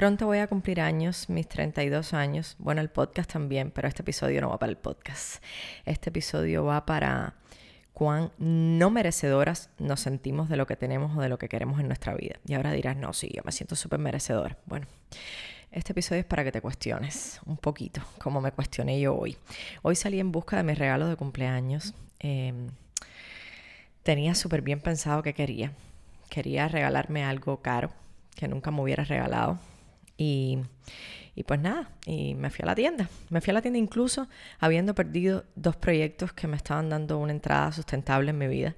Pronto voy a cumplir años, mis 32 años. Bueno, el podcast también, pero este episodio no va para el podcast. Este episodio va para cuán no merecedoras nos sentimos de lo que tenemos o de lo que queremos en nuestra vida. Y ahora dirás, no, sí, yo me siento súper merecedora. Bueno, este episodio es para que te cuestiones un poquito, como me cuestioné yo hoy. Hoy salí en busca de mis regalos de cumpleaños. Em, tenía súper bien pensado que quería. Quería regalarme algo caro que nunca me hubiera regalado y, pues nada, y me fui a la tienda. Me fui a la tienda incluso habiendo perdido dos proyectos que me estaban dando una entrada sustentable en mi vida.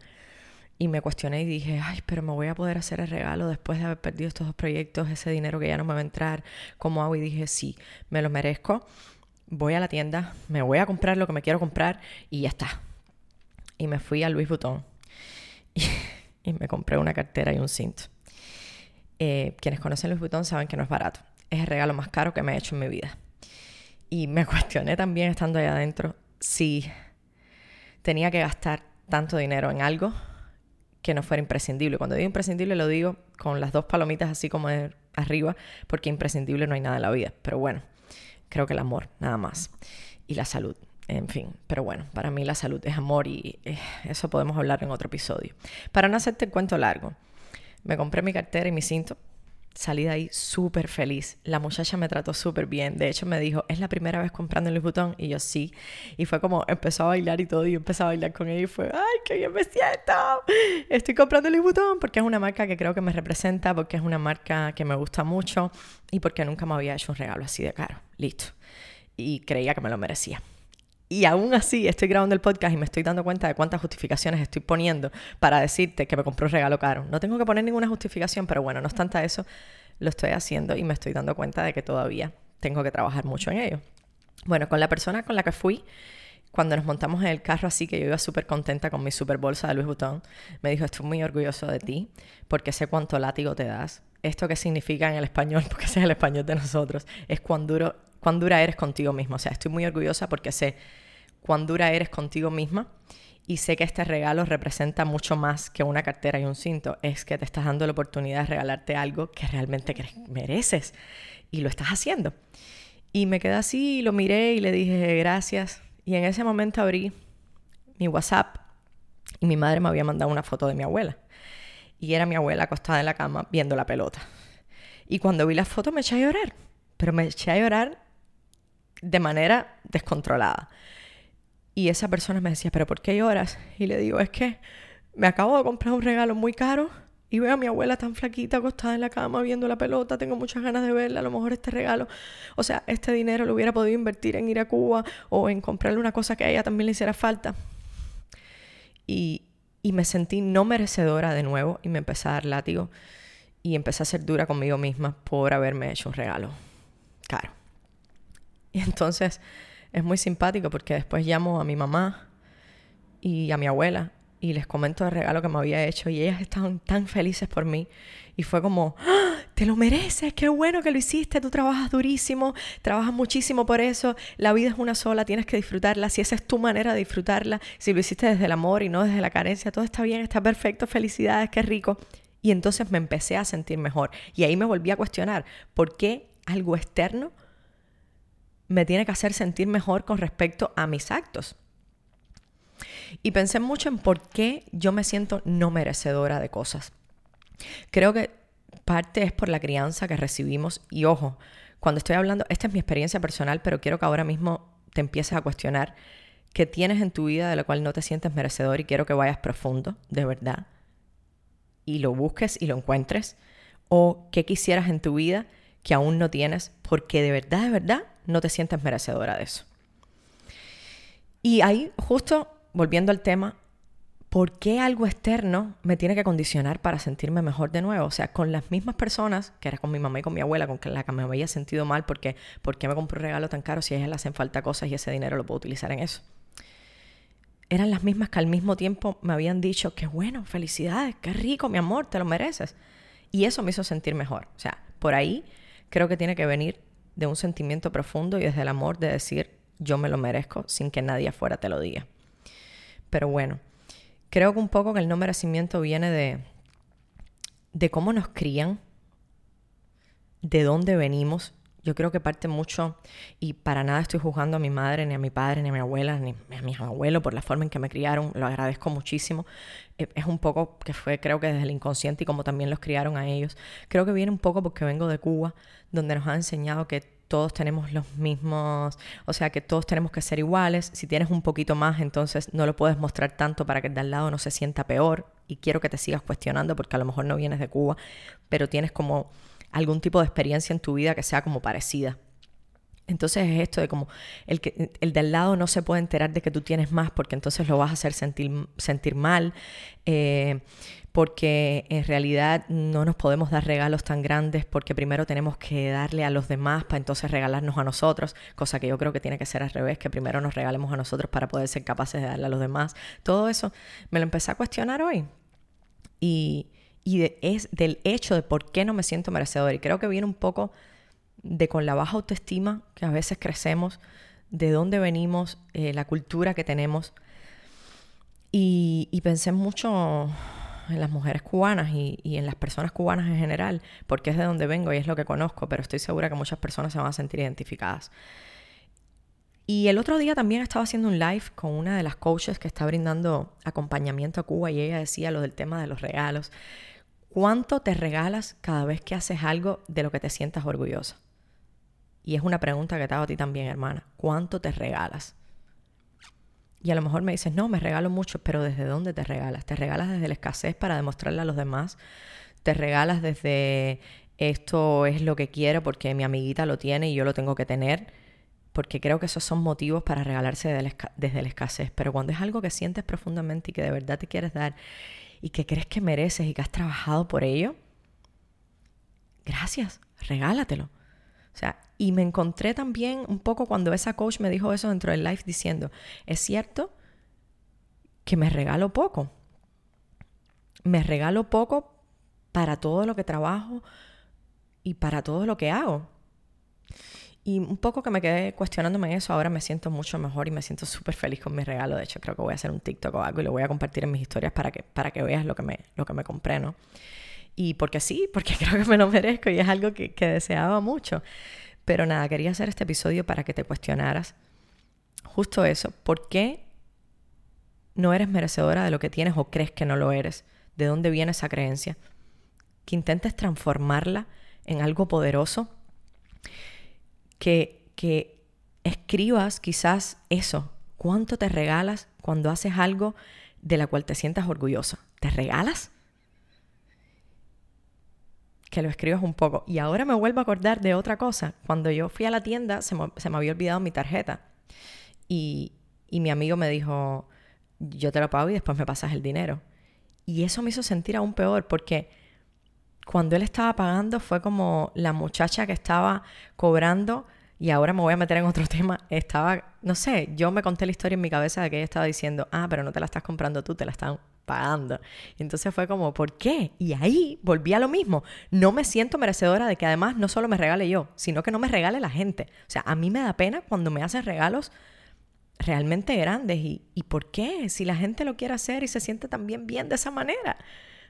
Y me cuestioné y dije, ay, pero me voy a poder hacer el regalo después de haber perdido estos dos proyectos, ese dinero que ya no me va a entrar, ¿cómo hago? Y dije, sí, me lo merezco. Voy a la tienda, me voy a comprar lo que me quiero comprar y ya está. Y me fui a Louis Vuitton y, y me compré una cartera y un cinto. Eh, quienes conocen Louis Vuitton saben que no es barato es el regalo más caro que me he hecho en mi vida. Y me cuestioné también estando ahí adentro si tenía que gastar tanto dinero en algo que no fuera imprescindible. Cuando digo imprescindible lo digo con las dos palomitas así como arriba, porque imprescindible no hay nada en la vida. Pero bueno, creo que el amor, nada más. Y la salud, en fin. Pero bueno, para mí la salud es amor y eh, eso podemos hablar en otro episodio. Para no hacerte el cuento largo, me compré mi cartera y mi cinto salí de ahí súper feliz. La muchacha me trató súper bien. De hecho, me dijo, ¿es la primera vez comprando el Vuitton? Y yo, sí. Y fue como, empezó a bailar y todo. Y yo empecé a bailar con ella y fue, ¡ay, qué bien me siento! Estoy comprando el Vuitton porque es una marca que creo que me representa, porque es una marca que me gusta mucho y porque nunca me había hecho un regalo así de caro. Listo. Y creía que me lo merecía. Y aún así estoy grabando el podcast y me estoy dando cuenta de cuántas justificaciones estoy poniendo para decirte que me compré un regalo caro. No tengo que poner ninguna justificación, pero bueno, no obstante eso, lo estoy haciendo y me estoy dando cuenta de que todavía tengo que trabajar mucho en ello. Bueno, con la persona con la que fui, cuando nos montamos en el carro así, que yo iba súper contenta con mi super bolsa de Louis Vuitton, me dijo, estoy muy orgulloso de ti porque sé cuánto látigo te das. Esto que significa en el español, porque es el español de nosotros, es cuán, duro, cuán dura eres contigo mismo. O sea, estoy muy orgullosa porque sé cuán dura eres contigo misma y sé que este regalo representa mucho más que una cartera y un cinto. Es que te estás dando la oportunidad de regalarte algo que realmente mereces y lo estás haciendo. Y me quedé así, lo miré y le dije gracias. Y en ese momento abrí mi WhatsApp y mi madre me había mandado una foto de mi abuela. Y era mi abuela acostada en la cama viendo la pelota. Y cuando vi la foto me eché a llorar. Pero me eché a llorar de manera descontrolada. Y esa persona me decía, pero ¿por qué lloras? Y le digo, es que me acabo de comprar un regalo muy caro y veo a mi abuela tan flaquita acostada en la cama viendo la pelota, tengo muchas ganas de verla, a lo mejor este regalo, o sea, este dinero lo hubiera podido invertir en ir a Cuba o en comprarle una cosa que a ella también le hiciera falta. Y, y me sentí no merecedora de nuevo y me empecé a dar látigo y empecé a ser dura conmigo misma por haberme hecho un regalo caro. Y entonces es muy simpático porque después llamo a mi mamá y a mi abuela y les comento el regalo que me había hecho y ellas estaban tan felices por mí. Y fue como, ¡Ah! te lo mereces, qué bueno que lo hiciste, tú trabajas durísimo, trabajas muchísimo por eso, la vida es una sola, tienes que disfrutarla, si esa es tu manera de disfrutarla, si lo hiciste desde el amor y no desde la carencia, todo está bien, está perfecto, felicidades, qué rico. Y entonces me empecé a sentir mejor. Y ahí me volví a cuestionar, ¿por qué algo externo me tiene que hacer sentir mejor con respecto a mis actos. Y pensé mucho en por qué yo me siento no merecedora de cosas. Creo que parte es por la crianza que recibimos y ojo, cuando estoy hablando, esta es mi experiencia personal, pero quiero que ahora mismo te empieces a cuestionar qué tienes en tu vida de lo cual no te sientes merecedor y quiero que vayas profundo, de verdad, y lo busques y lo encuentres, o qué quisieras en tu vida que aún no tienes porque de verdad, de verdad no te sientes merecedora de eso. Y ahí, justo volviendo al tema, ¿por qué algo externo me tiene que condicionar para sentirme mejor de nuevo? O sea, con las mismas personas, que era con mi mamá y con mi abuela, con la que me había sentido mal porque ¿por qué me compré un regalo tan caro si a ellas le hacen falta cosas y ese dinero lo puedo utilizar en eso? eran las mismas que al mismo tiempo me habían dicho que bueno, felicidades, qué rico, mi amor, te lo mereces. Y eso me hizo sentir mejor. O sea, por ahí creo que tiene que venir de un sentimiento profundo y desde el amor de decir yo me lo merezco sin que nadie afuera te lo diga. Pero bueno, creo que un poco que el no merecimiento viene de, de cómo nos crían, de dónde venimos yo creo que parte mucho, y para nada estoy juzgando a mi madre, ni a mi padre, ni a mi abuela, ni a mi abuelo por la forma en que me criaron, lo agradezco muchísimo. Eh, es un poco que fue, creo que desde el inconsciente y como también los criaron a ellos. Creo que viene un poco porque vengo de Cuba, donde nos han enseñado que todos tenemos los mismos, o sea, que todos tenemos que ser iguales. Si tienes un poquito más, entonces no lo puedes mostrar tanto para que el de al lado no se sienta peor. Y quiero que te sigas cuestionando porque a lo mejor no vienes de Cuba, pero tienes como algún tipo de experiencia en tu vida que sea como parecida. Entonces es esto de como el, que, el de al lado no se puede enterar de que tú tienes más porque entonces lo vas a hacer sentir, sentir mal, eh, porque en realidad no nos podemos dar regalos tan grandes porque primero tenemos que darle a los demás para entonces regalarnos a nosotros, cosa que yo creo que tiene que ser al revés, que primero nos regalemos a nosotros para poder ser capaces de darle a los demás. Todo eso me lo empecé a cuestionar hoy y, y es del hecho de por qué no me siento merecedor. Y creo que viene un poco de con la baja autoestima que a veces crecemos, de dónde venimos, eh, la cultura que tenemos. Y, pensé mucho en las mujeres cubanas y, y, en las personas cubanas en general, porque es de donde vengo y es lo que conozco, pero estoy segura que muchas personas se van a sentir identificadas. Y el otro día también estaba haciendo un live con una de las coaches que está brindando acompañamiento a Cuba y ella decía lo del tema de los regalos. ¿Cuánto te regalas cada vez que haces algo de lo que te sientas orgullosa? Y es una pregunta que te hago a ti también, hermana. ¿Cuánto te regalas? Y a lo mejor me dices, no, me regalo mucho, pero ¿desde dónde te regalas? ¿Te regalas desde la escasez para demostrarle a los demás? ¿Te regalas desde esto es lo que quiero porque mi amiguita lo tiene y yo lo tengo que tener? Porque creo que esos son motivos para regalarse desde la escasez. Pero cuando es algo que sientes profundamente y que de verdad te quieres dar y que crees que mereces y que has trabajado por ello, gracias, regálatelo. O sea, y me encontré también un poco cuando esa coach me dijo eso dentro del live diciendo, es cierto que me regalo poco. Me regalo poco para todo lo que trabajo y para todo lo que hago. Y un poco que me quedé cuestionándome eso, ahora me siento mucho mejor y me siento súper feliz con mi regalo. De hecho, creo que voy a hacer un TikTok o algo y lo voy a compartir en mis historias para que, para que veas lo que, me, lo que me compré, ¿no? Y porque sí, porque creo que me lo merezco y es algo que, que deseaba mucho. Pero nada, quería hacer este episodio para que te cuestionaras justo eso. ¿Por qué no eres merecedora de lo que tienes o crees que no lo eres? ¿De dónde viene esa creencia? Que intentes transformarla en algo poderoso que, escribas quizás eso, cuánto te regalas cuando haces algo de la cual te sientas orgullosa. ¿Te regalas? Que lo escribas un poco. Y ahora me vuelvo a acordar de otra cosa. Cuando yo fui a la tienda se me, se me había olvidado mi tarjeta. Y, y mi amigo me dijo, yo te lo pago y después me pasas el dinero. Y eso me hizo sentir aún peor porque cuando él estaba pagando fue como la muchacha que estaba cobrando y ahora me voy a meter en otro tema, estaba, no sé, yo me conté la historia en mi cabeza de que ella estaba diciendo, ah, pero no te la estás comprando tú, te la están pagando. Y entonces fue como, ¿por qué? Y ahí volví a lo mismo. No me siento merecedora de que además no solo me regale yo, sino que no me regale la gente. O sea, a mí me da pena cuando me hacen regalos realmente grandes. ¿Y, y por qué? Si la gente lo quiere hacer y se siente también bien de esa manera.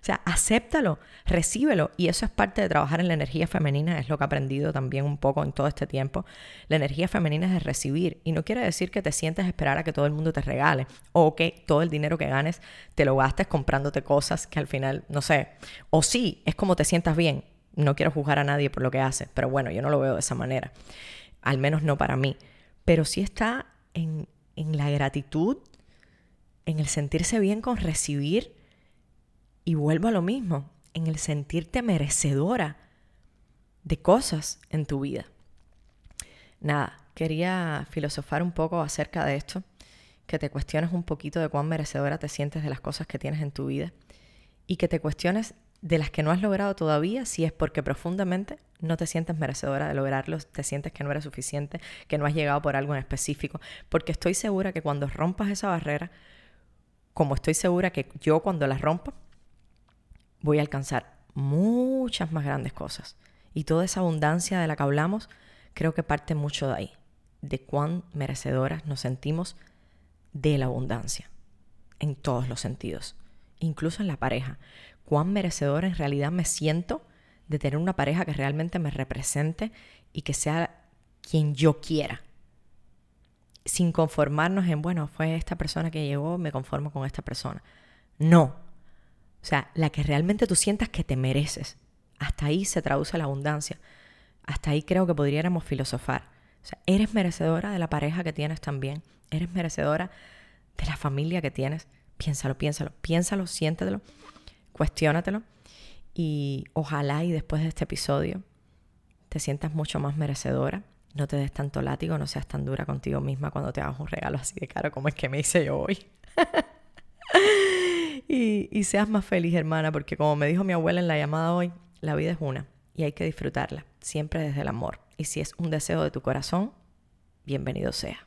O sea, acéptalo, recíbelo. Y eso es parte de trabajar en la energía femenina, es lo que he aprendido también un poco en todo este tiempo. La energía femenina es de recibir. Y no quiere decir que te sientes esperar a que todo el mundo te regale o que todo el dinero que ganes te lo gastes comprándote cosas que al final, no sé, o sí, es como te sientas bien. No quiero juzgar a nadie por lo que hace, pero bueno, yo no lo veo de esa manera. Al menos no para mí. Pero sí está en, en la gratitud, en el sentirse bien con recibir y vuelvo a lo mismo, en el sentirte merecedora de cosas en tu vida. Nada, quería filosofar un poco acerca de esto, que te cuestiones un poquito de cuán merecedora te sientes de las cosas que tienes en tu vida y que te cuestiones de las que no has logrado todavía si es porque profundamente no te sientes merecedora de lograrlos, te sientes que no eres suficiente, que no has llegado por algo en específico, porque estoy segura que cuando rompas esa barrera, como estoy segura que yo cuando las rompa, voy a alcanzar muchas más grandes cosas. Y toda esa abundancia de la que hablamos, creo que parte mucho de ahí, de cuán merecedoras nos sentimos de la abundancia, en todos los sentidos, incluso en la pareja. Cuán merecedora en realidad me siento de tener una pareja que realmente me represente y que sea quien yo quiera. Sin conformarnos en, bueno, fue esta persona que llegó, me conformo con esta persona. No. O sea, la que realmente tú sientas que te mereces. Hasta ahí se traduce la abundancia. Hasta ahí creo que podríamos filosofar. O sea, eres merecedora de la pareja que tienes también. Eres merecedora de la familia que tienes. Piénsalo, piénsalo, piénsalo, siéntetelo, cuestiónatelo. Y ojalá y después de este episodio te sientas mucho más merecedora. No te des tanto látigo, no seas tan dura contigo misma cuando te hagas un regalo así de caro como es que me hice yo hoy. y, seas más feliz, hermana, porque como me dijo mi abuela en la llamada hoy, la vida es una y hay que disfrutarla, siempre desde el amor. Y si es un deseo de tu corazón, bienvenido sea